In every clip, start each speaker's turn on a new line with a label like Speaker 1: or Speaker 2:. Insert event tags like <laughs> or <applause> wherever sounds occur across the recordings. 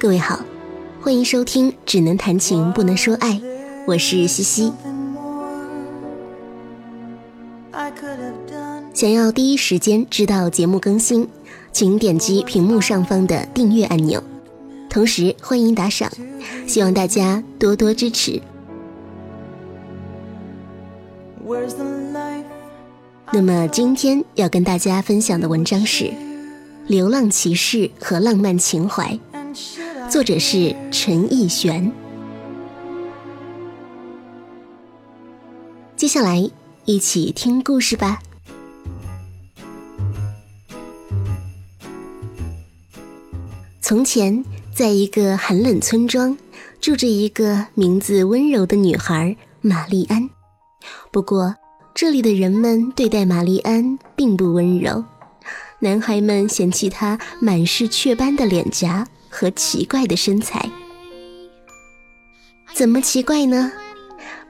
Speaker 1: 各位好，欢迎收听《只能谈情不能说爱》，我是西西。想要第一时间知道节目更新，请点击屏幕上方的订阅按钮，同时欢迎打赏，希望大家多多支持。那么今天要跟大家分享的文章是《流浪骑士和浪漫情怀》，作者是陈奕璇。接下来一起听故事吧。从前，在一个寒冷村庄，住着一个名字温柔的女孩玛丽安。不过，这里的人们对待玛丽安并不温柔，男孩们嫌弃她满是雀斑的脸颊和奇怪的身材。怎么奇怪呢？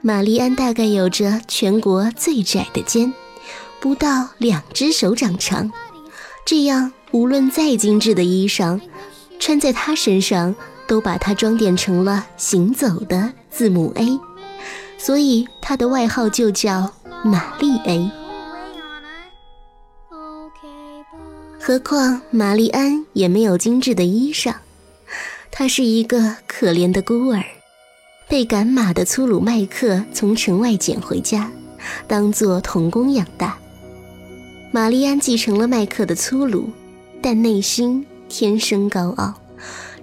Speaker 1: 玛丽安大概有着全国最窄的肩，不到两只手掌长，这样无论再精致的衣裳。穿在她身上，都把他装点成了行走的字母 A，所以他的外号就叫玛丽 A。何况玛丽安也没有精致的衣裳，她是一个可怜的孤儿，被赶马的粗鲁麦克从城外捡回家，当做童工养大。玛丽安继承了麦克的粗鲁，但内心。天生高傲，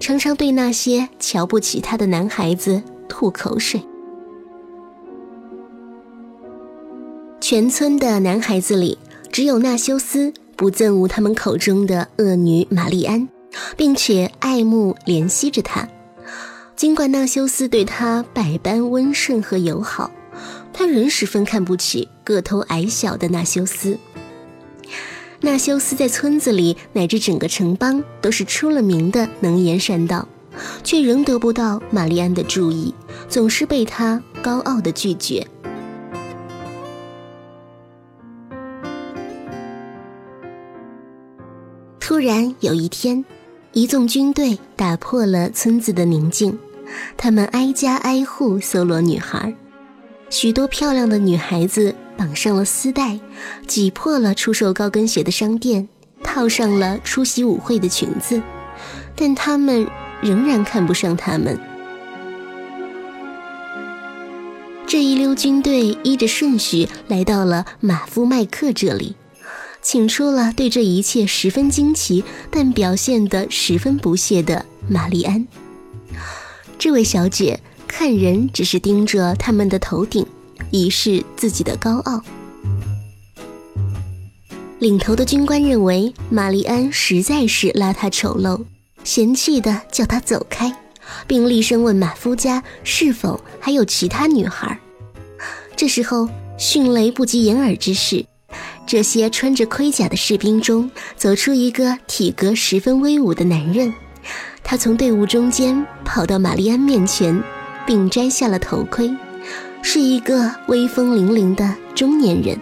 Speaker 1: 常常对那些瞧不起他的男孩子吐口水。全村的男孩子里，只有纳修斯不憎恶他们口中的恶女玛丽安，并且爱慕怜惜着他。尽管纳修斯对他百般温顺和友好，他仍十分看不起个头矮小的纳修斯。纳修斯在村子里乃至整个城邦都是出了名的能言善道，却仍得不到玛丽安的注意，总是被他高傲的拒绝。突然有一天，一纵军队打破了村子的宁静，他们挨家挨户搜罗女孩，许多漂亮的女孩子。绑上了丝带，挤破了出售高跟鞋的商店，套上了出席舞会的裙子，但他们仍然看不上他们。这一溜军队依着顺序来到了马夫麦克这里，请出了对这一切十分惊奇但表现得十分不屑的玛丽安。这位小姐看人只是盯着他们的头顶。以示自己的高傲。领头的军官认为玛丽安实在是邋遢丑陋，嫌弃的叫她走开，并厉声问马夫家是否还有其他女孩。这时候，迅雷不及掩耳之势，这些穿着盔甲的士兵中走出一个体格十分威武的男人，他从队伍中间跑到玛丽安面前，并摘下了头盔。是一个威风凛凛的中年人。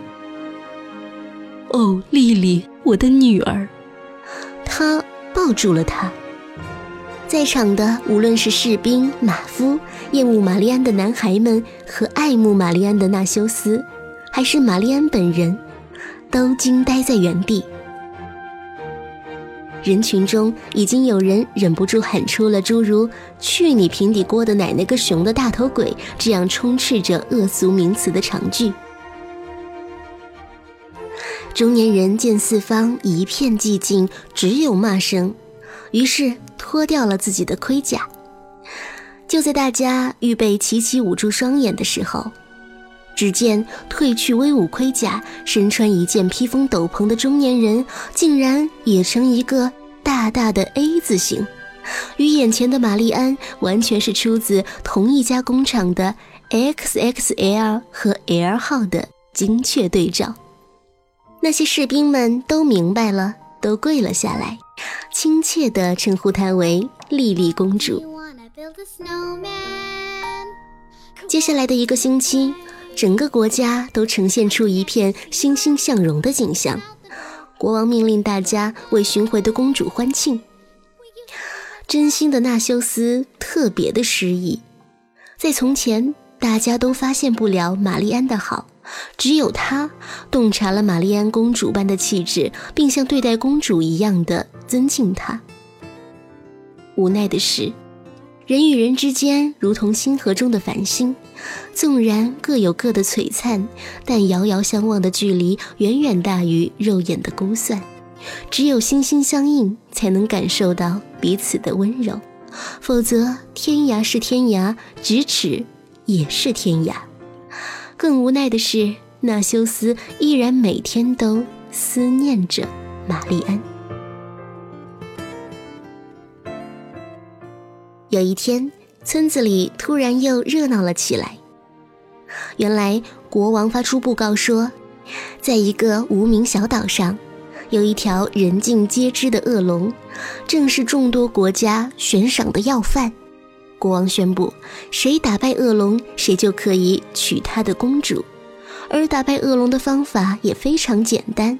Speaker 2: 哦，丽丽，我的女儿。
Speaker 1: 他抱住了她。在场的无论是士兵、马夫、厌恶玛丽安的男孩们和爱慕玛丽安的纳修斯，还是玛丽安本人，都惊呆在原地。人群中已经有人忍不住喊出了诸如“去你平底锅的奶奶个熊的大头鬼”这样充斥着恶俗名词的长句。中年人见四方一片寂静，只有骂声，于是脱掉了自己的盔甲。就在大家预备齐齐捂住双眼的时候，只见褪去威武盔甲、身穿一件披风斗篷的中年人，竟然也成一个大大的 A 字形，与眼前的玛丽安完全是出自同一家工厂的 XXL 和 L 号的精确对照。那些士兵们都明白了，都跪了下来，亲切地称呼她为莉莉公主。接下来的一个星期。整个国家都呈现出一片欣欣向荣的景象。国王命令大家为寻回的公主欢庆。真心的纳修斯特别的失意。在从前，大家都发现不了玛丽安的好，只有他洞察了玛丽安公主般的气质，并像对待公主一样的尊敬她。无奈的是，人与人之间如同星河中的繁星，纵然各有各的璀璨，但遥遥相望的距离远远大于肉眼的估算。只有心心相印，才能感受到彼此的温柔，否则天涯是天涯，咫尺也是天涯。更无奈的是，纳修斯依然每天都思念着玛丽安。有一天，村子里突然又热闹了起来。原来，国王发出布告说，在一个无名小岛上，有一条人尽皆知的恶龙，正是众多国家悬赏的要犯。国王宣布，谁打败恶龙，谁就可以娶他的公主。而打败恶龙的方法也非常简单，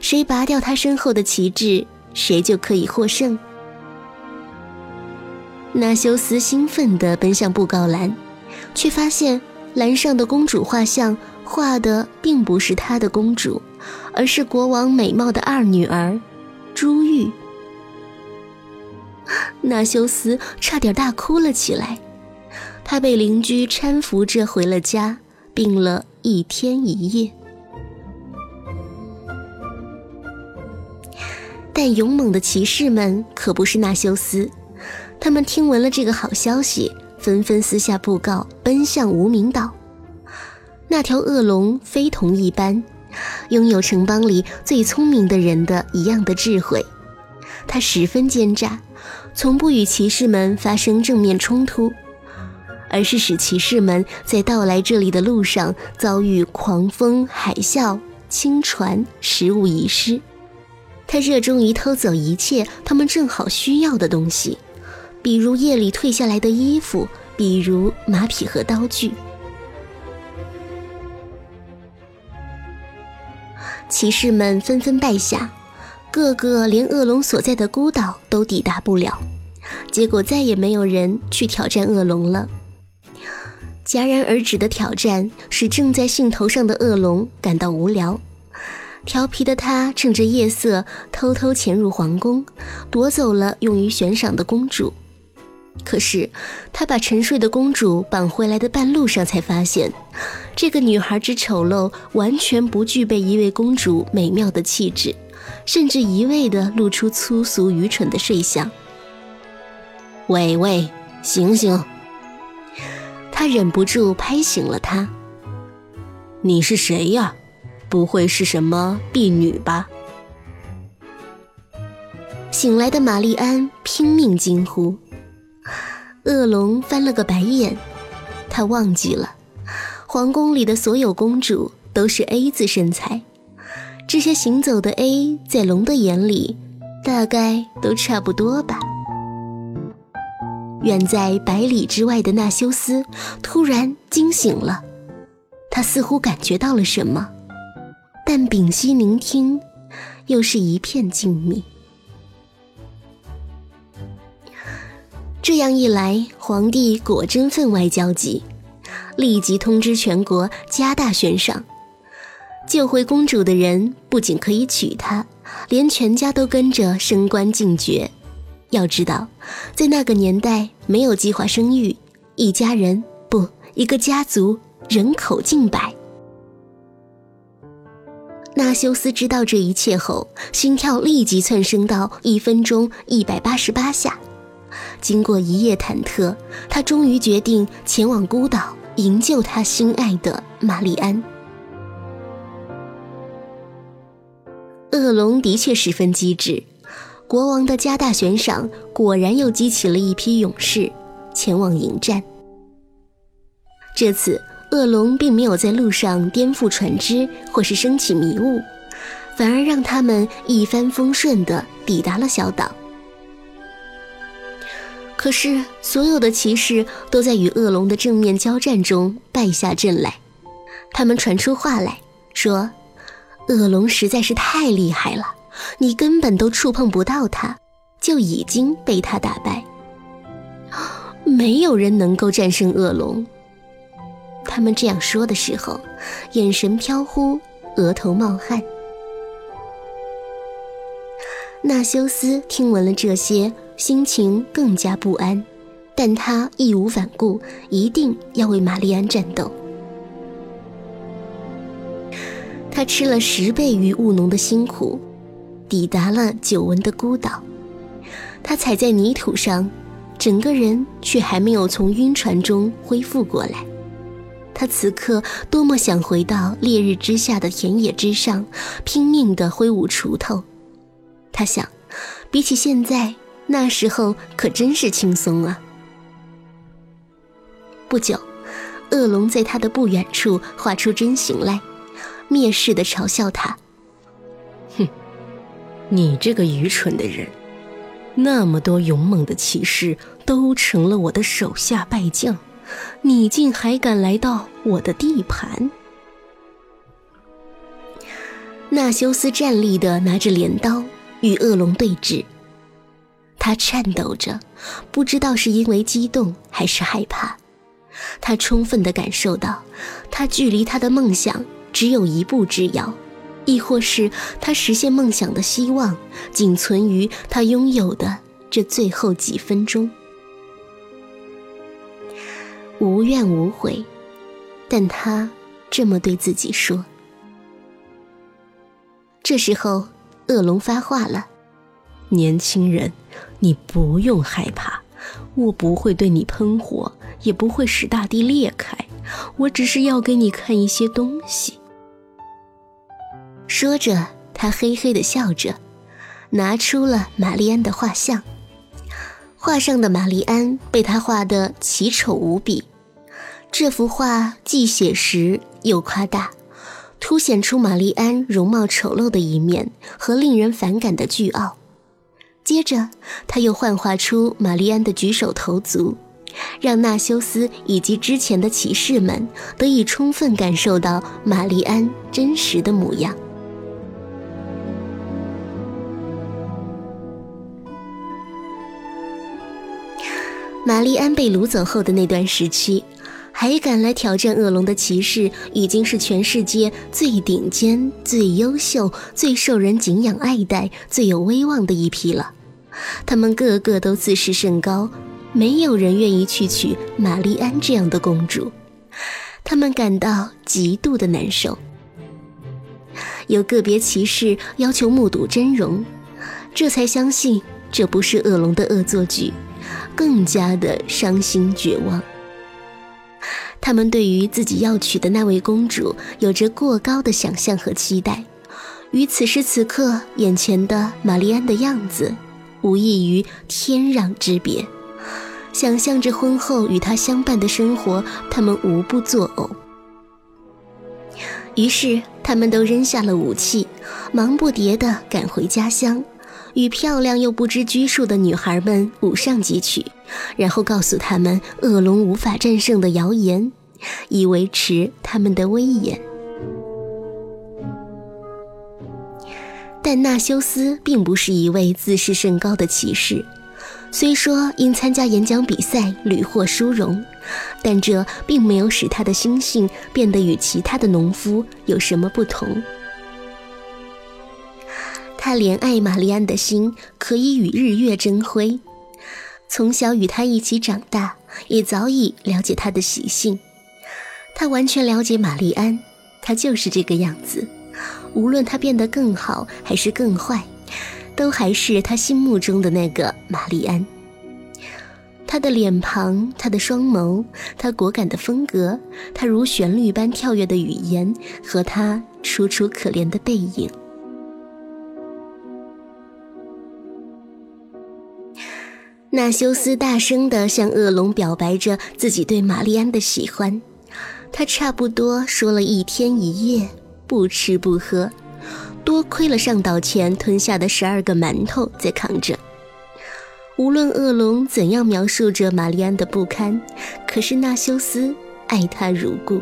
Speaker 1: 谁拔掉他身后的旗帜，谁就可以获胜。纳修斯兴奋地奔向布告栏，却发现栏上的公主画像画的并不是他的公主，而是国王美貌的二女儿朱玉。<laughs> 纳修斯差点大哭了起来，他被邻居搀扶着回了家，病了一天一夜。但勇猛的骑士们可不是纳修斯。他们听闻了这个好消息，纷纷撕下布告，奔向无名岛。那条恶龙非同一般，拥有城邦里最聪明的人的一样的智慧。他十分奸诈，从不与骑士们发生正面冲突，而是使骑士们在到来这里的路上遭遇狂风、海啸、轻船，食物遗失。他热衷于偷走一切他们正好需要的东西。比如夜里退下来的衣服，比如马匹和刀具。骑士们纷纷败下，个个连恶龙所在的孤岛都抵达不了。结果再也没有人去挑战恶龙了。戛然而止的挑战使正在兴头上的恶龙感到无聊。调皮的他趁着夜色偷偷潜入皇宫，夺走了用于悬赏的公主。可是，他把沉睡的公主绑回来的半路上，才发现，这个女孩之丑陋，完全不具备一位公主美妙的气质，甚至一味的露出粗俗愚蠢的睡相。喂喂，醒醒！他忍不住拍醒了她。你是谁呀？不会是什么婢女吧？醒来的玛丽安拼命惊呼。恶龙翻了个白眼，他忘记了，皇宫里的所有公主都是 A 字身材，这些行走的 A 在龙的眼里，大概都差不多吧。远在百里之外的纳修斯突然惊醒了，他似乎感觉到了什么，但屏息聆听，又是一片静谧。这样一来，皇帝果真分外焦急，立即通知全国加大悬赏。救回公主的人不仅可以娶她，连全家都跟着升官进爵。要知道，在那个年代，没有计划生育，一家人不，一个家族人口近百。纳修斯知道这一切后，心跳立即窜升到一分钟一百八十八下。经过一夜忐忑，他终于决定前往孤岛营救他心爱的玛丽安。恶龙的确十分机智，国王的加大悬赏果然又激起了一批勇士前往迎战。这次恶龙并没有在路上颠覆船只或是升起迷雾，反而让他们一帆风顺地抵达了小岛。可是，所有的骑士都在与恶龙的正面交战中败下阵来。他们传出话来说：“恶龙实在是太厉害了，你根本都触碰不到它。就已经被他打败。没有人能够战胜恶龙。他们这样说的时候，眼神飘忽，额头冒汗。纳修斯听闻了这些，心情更加不安，但他义无反顾，一定要为玛丽安战斗。他吃了十倍于务农的辛苦，抵达了久闻的孤岛。他踩在泥土上，整个人却还没有从晕船中恢复过来。他此刻多么想回到烈日之下的田野之上，拼命地挥舞锄头。他想，比起现在，那时候可真是轻松啊。不久，恶龙在他的不远处画出真形来，蔑视的嘲笑他：“
Speaker 2: 哼，你这个愚蠢的人！那么多勇猛的骑士都成了我的手下败将，你竟还敢来到我的地盘？”
Speaker 1: 纳修斯站立的拿着镰刀。与恶龙对峙，他颤抖着，不知道是因为激动还是害怕。他充分地感受到，他距离他的梦想只有一步之遥，亦或是他实现梦想的希望仅存于他拥有的这最后几分钟。无怨无悔，但他这么对自己说。这时候。恶龙发话了：“
Speaker 2: 年轻人，你不用害怕，我不会对你喷火，也不会使大地裂开。我只是要给你看一些东西。”
Speaker 1: 说着，他嘿嘿的笑着，拿出了玛丽安的画像。画上的玛丽安被他画得奇丑无比，这幅画既写实又夸大。凸显出玛丽安容貌丑陋的一面和令人反感的倨傲。接着，他又幻化出玛丽安的举手投足，让纳修斯以及之前的骑士们得以充分感受到玛丽安真实的模样。玛丽安被掳走后的那段时期。还敢来挑战恶龙的骑士，已经是全世界最顶尖、最优秀、最受人敬仰爱戴、最有威望的一批了。他们个个都自视甚高，没有人愿意去娶玛丽安这样的公主。他们感到极度的难受。有个别骑士要求目睹真容，这才相信这不是恶龙的恶作剧，更加的伤心绝望。他们对于自己要娶的那位公主有着过高的想象和期待，与此时此刻眼前的玛丽安的样子，无异于天壤之别。想象着婚后与她相伴的生活，他们无不作呕。于是，他们都扔下了武器，忙不迭地赶回家乡。与漂亮又不知拘束的女孩们舞上几曲，然后告诉他们恶龙无法战胜的谣言，以维持他们的威严。但纳修斯并不是一位自视甚高的骑士，虽说因参加演讲比赛屡获殊荣，但这并没有使他的心性变得与其他的农夫有什么不同。他怜爱玛丽安的心可以与日月争辉，从小与他一起长大，也早已了解他的习性。他完全了解玛丽安，他就是这个样子。无论他变得更好还是更坏，都还是他心目中的那个玛丽安。他的脸庞，他的双眸，他果敢的风格，他如旋律般跳跃的语言，和他楚楚可怜的背影。纳修斯大声地向恶龙表白着自己对玛丽安的喜欢，他差不多说了一天一夜，不吃不喝，多亏了上岛前吞下的十二个馒头在扛着。无论恶龙怎样描述着玛丽安的不堪，可是纳修斯爱她如故。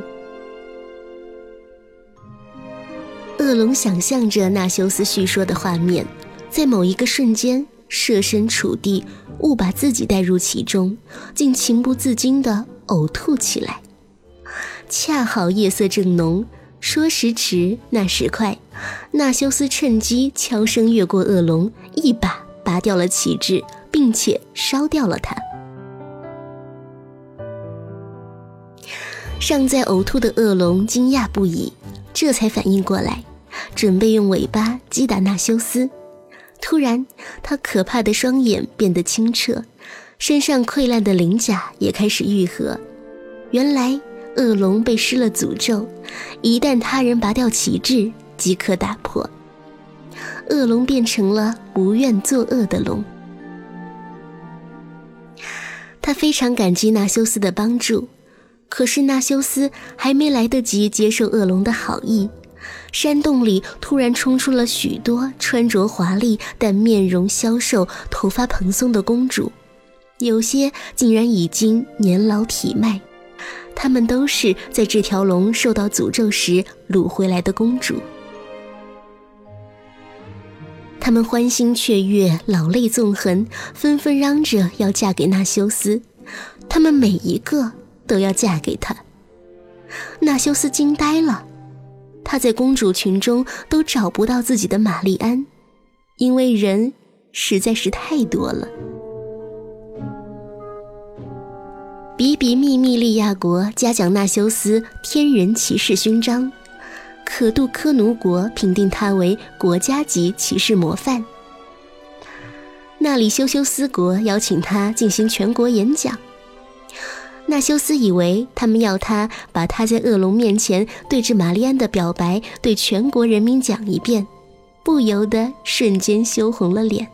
Speaker 1: 恶龙想象着纳修斯叙说的画面，在某一个瞬间。设身处地，误把自己带入其中，竟情不自禁地呕吐起来。恰好夜色正浓，说时迟，那时快，纳修斯趁机悄声越过恶龙，一把拔掉了旗帜，并且烧掉了它。尚在呕吐的恶龙惊讶不已，这才反应过来，准备用尾巴击打纳修斯。突然，他可怕的双眼变得清澈，身上溃烂的鳞甲也开始愈合。原来，恶龙被施了诅咒，一旦他人拔掉旗帜，即可打破。恶龙变成了不愿作恶的龙。他非常感激纳修斯的帮助。可是纳修斯还没来得及接受恶龙的好意，山洞里突然冲出了许多穿着华丽但面容消瘦、头发蓬松的公主，有些竟然已经年老体迈。她们都是在这条龙受到诅咒时掳回来的公主。她们欢欣雀跃，老泪纵横，纷纷嚷着要嫁给纳修斯。她们每一个。都要嫁给他。纳修斯惊呆了，他在公主群中都找不到自己的玛丽安，因为人实在是太多了。比比密密利亚国嘉奖纳修斯天人骑士勋章，可杜科奴国评定他为国家级骑士模范。那里修修斯国邀请他进行全国演讲。纳修斯以为他们要他把他在恶龙面前对着玛丽安的表白对全国人民讲一遍，不由得瞬间羞红了脸。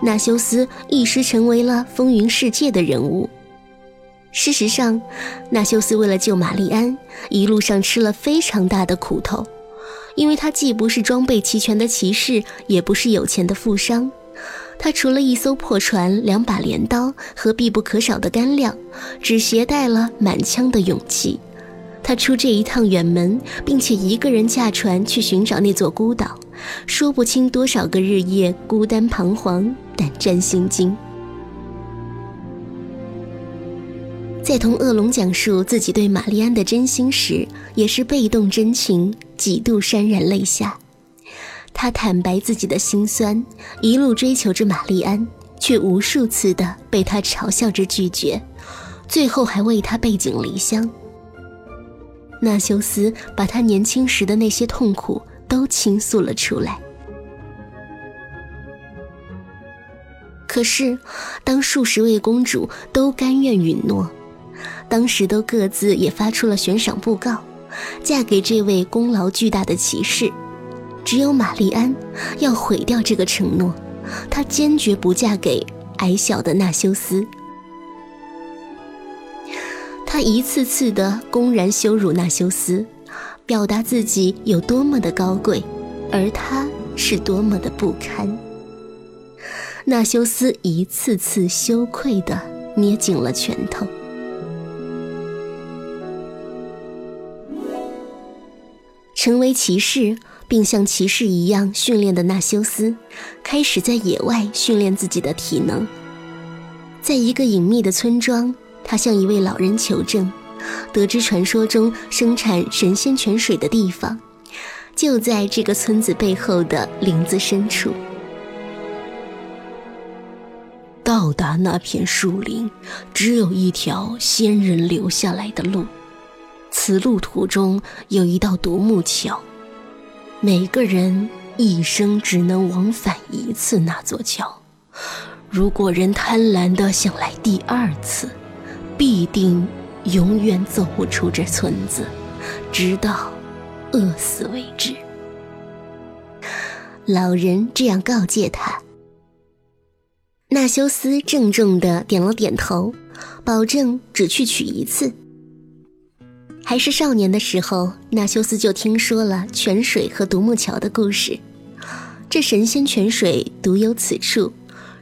Speaker 1: 纳修斯一时成为了风云世界的人物。事实上，纳修斯为了救玛丽安，一路上吃了非常大的苦头，因为他既不是装备齐全的骑士，也不是有钱的富商。他除了一艘破船、两把镰刀和必不可少的干粮，只携带了满腔的勇气。他出这一趟远门，并且一个人驾船去寻找那座孤岛，说不清多少个日夜，孤单彷徨，胆战心惊。在同恶龙讲述自己对玛丽安的真心时，也是被动真情，几度潸然泪下。他坦白自己的心酸，一路追求着玛丽安，却无数次的被他嘲笑着拒绝，最后还为他背井离乡。纳修斯把他年轻时的那些痛苦都倾诉了出来。可是，当数十位公主都甘愿允诺，当时都各自也发出了悬赏布告，嫁给这位功劳巨大的骑士。只有玛丽安要毁掉这个承诺，她坚决不嫁给矮小的纳修斯。她一次次的公然羞辱纳修斯，表达自己有多么的高贵，而他是多么的不堪。纳修斯一次次羞愧的捏紧了拳头。成为骑士。并像骑士一样训练的纳修斯，开始在野外训练自己的体能。在一个隐秘的村庄，他向一位老人求证，得知传说中生产神仙泉水的地方，就在这个村子背后的林子深处。
Speaker 2: 到达那片树林，只有一条仙人留下来的路，此路途中有一道独木桥。每个人一生只能往返一次那座桥，如果人贪婪的想来第二次，必定永远走不出这村子，直到饿死为止。
Speaker 1: 老人这样告诫他。纳修斯郑重的点了点头，保证只去取一次。还是少年的时候，纳修斯就听说了泉水和独木桥的故事。这神仙泉水独有此处，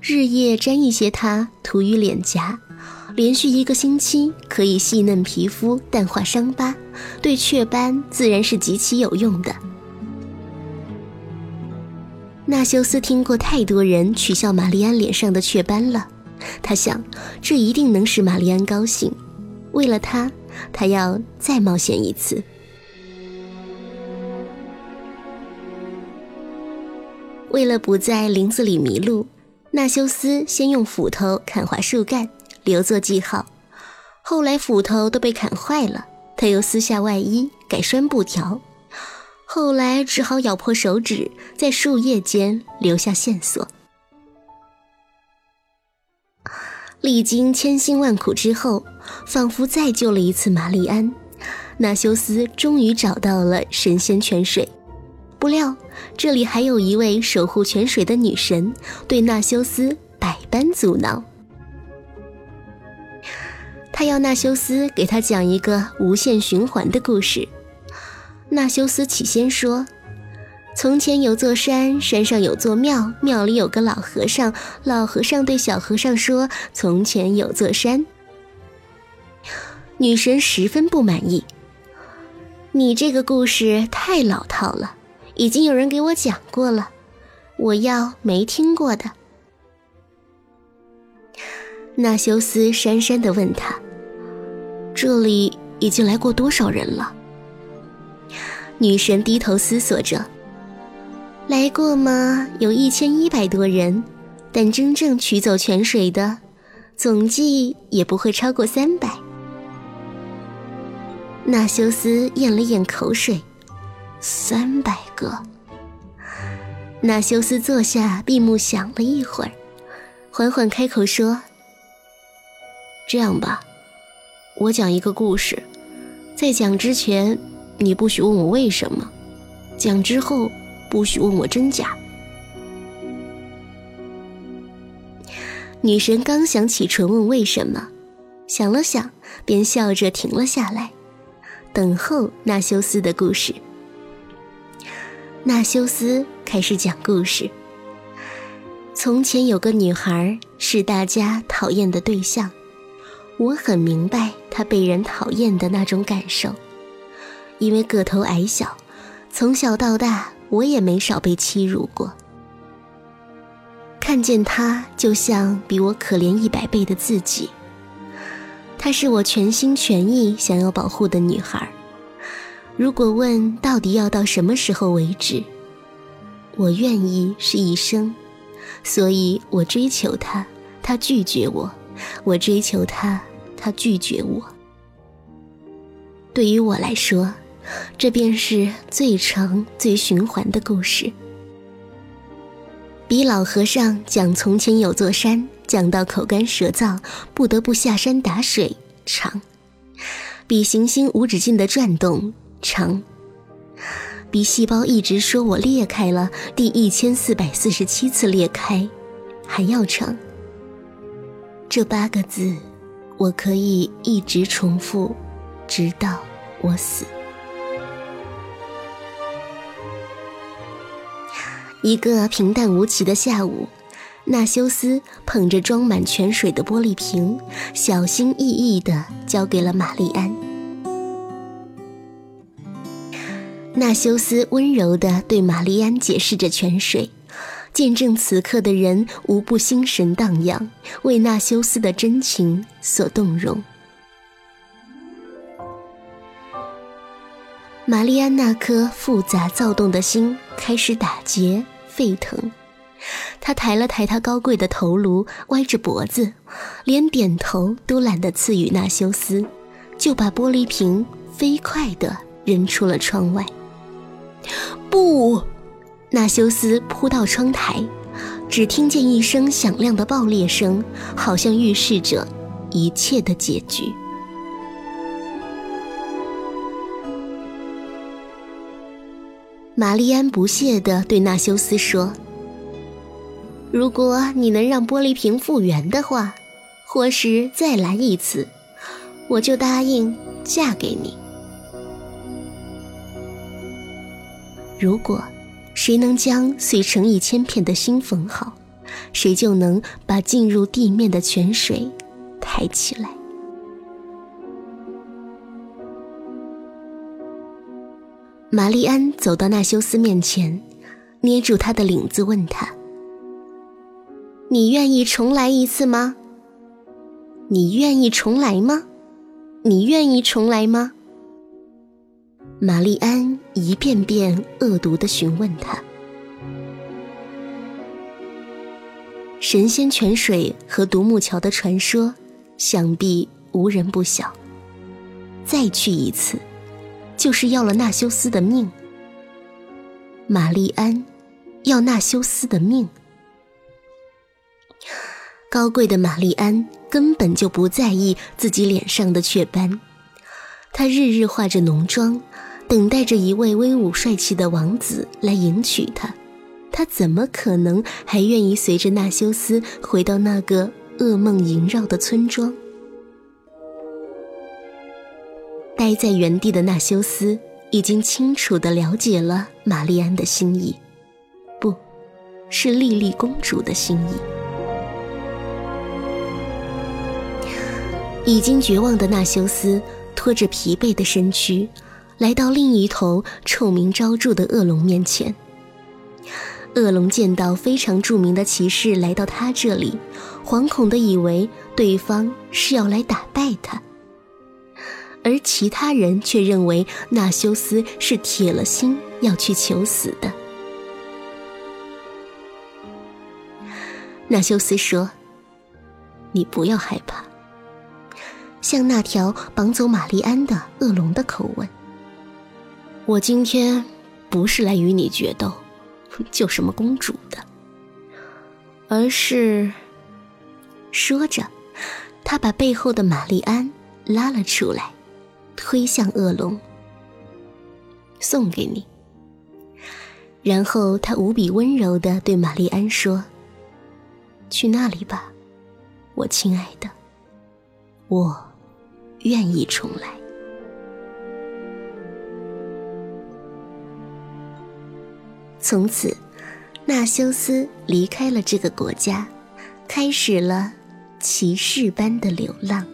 Speaker 1: 日夜沾一些它涂于脸颊，连续一个星期可以细嫩皮肤、淡化伤疤，对雀斑自然是极其有用的。纳修斯听过太多人取笑玛丽安脸上的雀斑了，他想，这一定能使玛丽安高兴。为了她，他要再冒险一次。为了不在林子里迷路，纳修斯先用斧头砍划树干，留作记号。后来斧头都被砍坏了，他又撕下外衣，改拴布条。后来只好咬破手指，在树叶间留下线索。历经千辛万苦之后，仿佛再救了一次玛丽安，纳修斯终于找到了神仙泉水。不料，这里还有一位守护泉水的女神，对纳修斯百般阻挠。他要纳修斯给他讲一个无限循环的故事。纳修斯起先说：“从前有座山，山上有座庙，庙里有个老和尚。老和尚对小和尚说：‘从前有座山。’女神十分不满意。你这个故事太老套了，已经有人给我讲过了，我要没听过的。”纳修斯讪讪地问他：“这里已经来过多少人了？”女神低头思索着：“来过吗？有一千一百多人，但真正取走泉水的，总计也不会超过三百。”纳修斯咽了咽口水：“三百个。”纳修斯坐下，闭目想了一会儿，缓缓开口说：“这样吧，我讲一个故事，在讲之前。”你不许问我为什么，讲之后不许问我真假。女神刚想起唇问为什么，想了想，便笑着停了下来，等候纳修斯的故事。纳修斯开始讲故事。从前有个女孩是大家讨厌的对象，我很明白她被人讨厌的那种感受。因为个头矮小，从小到大我也没少被欺辱过。看见她，就像比我可怜一百倍的自己。她是我全心全意想要保护的女孩。如果问到底要到什么时候为止，我愿意是一生。所以我追求她，她拒绝我；我追求她，她拒绝我。对于我来说。这便是最长、最循环的故事，比老和尚讲从前有座山讲到口干舌燥，不得不下山打水长，比行星无止境的转动长，比细胞一直说我裂开了第一千四百四十七次裂开还要长。这八个字，我可以一直重复，直到我死。一个平淡无奇的下午，纳修斯捧着装满泉水的玻璃瓶，小心翼翼地交给了玛丽安。纳修斯温柔地对玛丽安解释着泉水，见证此刻的人无不心神荡漾，为纳修斯的真情所动容。玛丽安那颗复杂躁动的心开始打结沸腾，她抬了抬她高贵的头颅，歪着脖子，连点头都懒得赐予纳修斯，就把玻璃瓶飞快地扔出了窗外。不，纳修斯扑到窗台，只听见一声响亮的爆裂声，好像预示着一切的结局。玛丽安不屑地对纳修斯说：“如果你能让玻璃瓶复原的话，或是再来一次，我就答应嫁给你。如果谁能将碎成一千片的心缝好，谁就能把进入地面的泉水抬起来。”玛丽安走到纳修斯面前，捏住他的领子，问他：“你愿意重来一次吗？你愿意重来吗？你愿意重来吗？”玛丽安一遍遍恶毒的询问他。神仙泉水和独木桥的传说，想必无人不晓。再去一次，就是要了纳修斯的命。玛丽安要纳修斯的命。高贵的玛丽安根本就不在意自己脸上的雀斑，她日日化着浓妆，等待着一位威武帅气的王子来迎娶她。她怎么可能还愿意随着纳修斯回到那个噩梦萦绕的村庄？待在原地的纳修斯已经清楚地了解了玛丽安的心意，不，是莉莉公主的心意。已经绝望的纳修斯拖着疲惫的身躯，来到另一头臭名昭著的恶龙面前。恶龙见到非常著名的骑士来到他这里，惶恐地以为对方是要来打败他。而其他人却认为纳修斯是铁了心要去求死的。纳修斯说：“你不要害怕。”像那条绑走玛丽安的恶龙的口吻：“我今天不是来与你决斗，救 <laughs> 什么公主的，而是……”说着，他把背后的玛丽安拉了出来。推向恶龙，送给你。然后他无比温柔的对玛丽安说：“去那里吧，我亲爱的，我愿意重来。”从此，纳修斯离开了这个国家，开始了骑士般的流浪。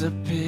Speaker 3: Disappear.